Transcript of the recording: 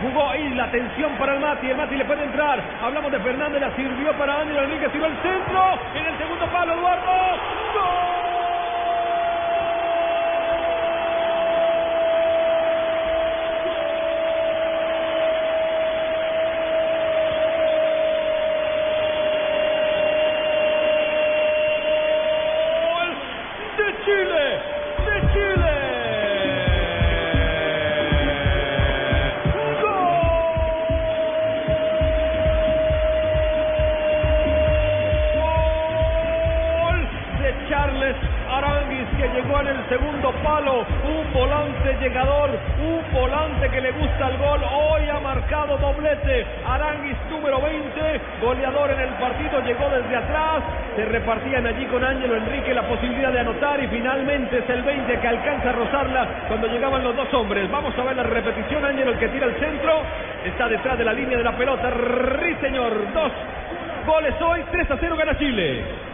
Jugó ahí la tensión para el Mati. El Mati le puede entrar. Hablamos de Fernández. La sirvió para Ángel Enrique. Tiró el centro. En el segundo palo, Eduardo. Chile, Que llegó en el segundo palo, un volante llegador, un volante que le gusta el gol, hoy ha marcado doblete, Aranguis número 20, goleador en el partido, llegó desde atrás, se repartían allí con Ángelo Enrique la posibilidad de anotar y finalmente es el 20 que alcanza a rozarla cuando llegaban los dos hombres, vamos a ver la repetición, Ángelo el que tira el centro, está detrás de la línea de la pelota, señor, dos goles hoy, 3 a 0 gana Chile.